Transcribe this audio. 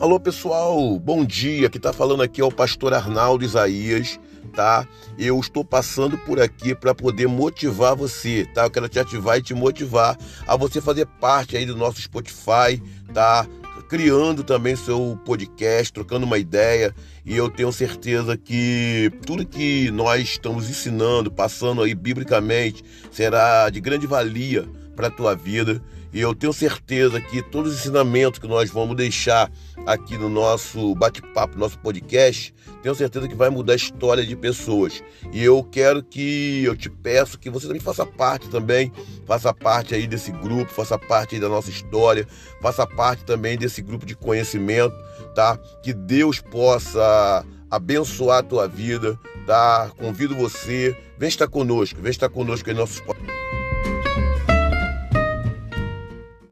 Alô pessoal, bom dia. Quem está falando aqui é o pastor Arnaldo Isaías, tá? Eu estou passando por aqui para poder motivar você, tá? Eu quero te ativar e te motivar a você fazer parte aí do nosso Spotify, tá? Criando também seu podcast, trocando uma ideia, e eu tenho certeza que tudo que nós estamos ensinando, passando aí biblicamente, será de grande valia para a tua vida. E eu tenho certeza que todos os ensinamentos que nós vamos deixar aqui no nosso bate-papo, nosso podcast, tenho certeza que vai mudar a história de pessoas. E eu quero que, eu te peço que você também faça parte também, faça parte aí desse grupo, faça parte aí da nossa história, faça parte também desse grupo de conhecimento, tá? Que Deus possa abençoar a tua vida, tá? Convido você, vem estar conosco, vem estar conosco em nossos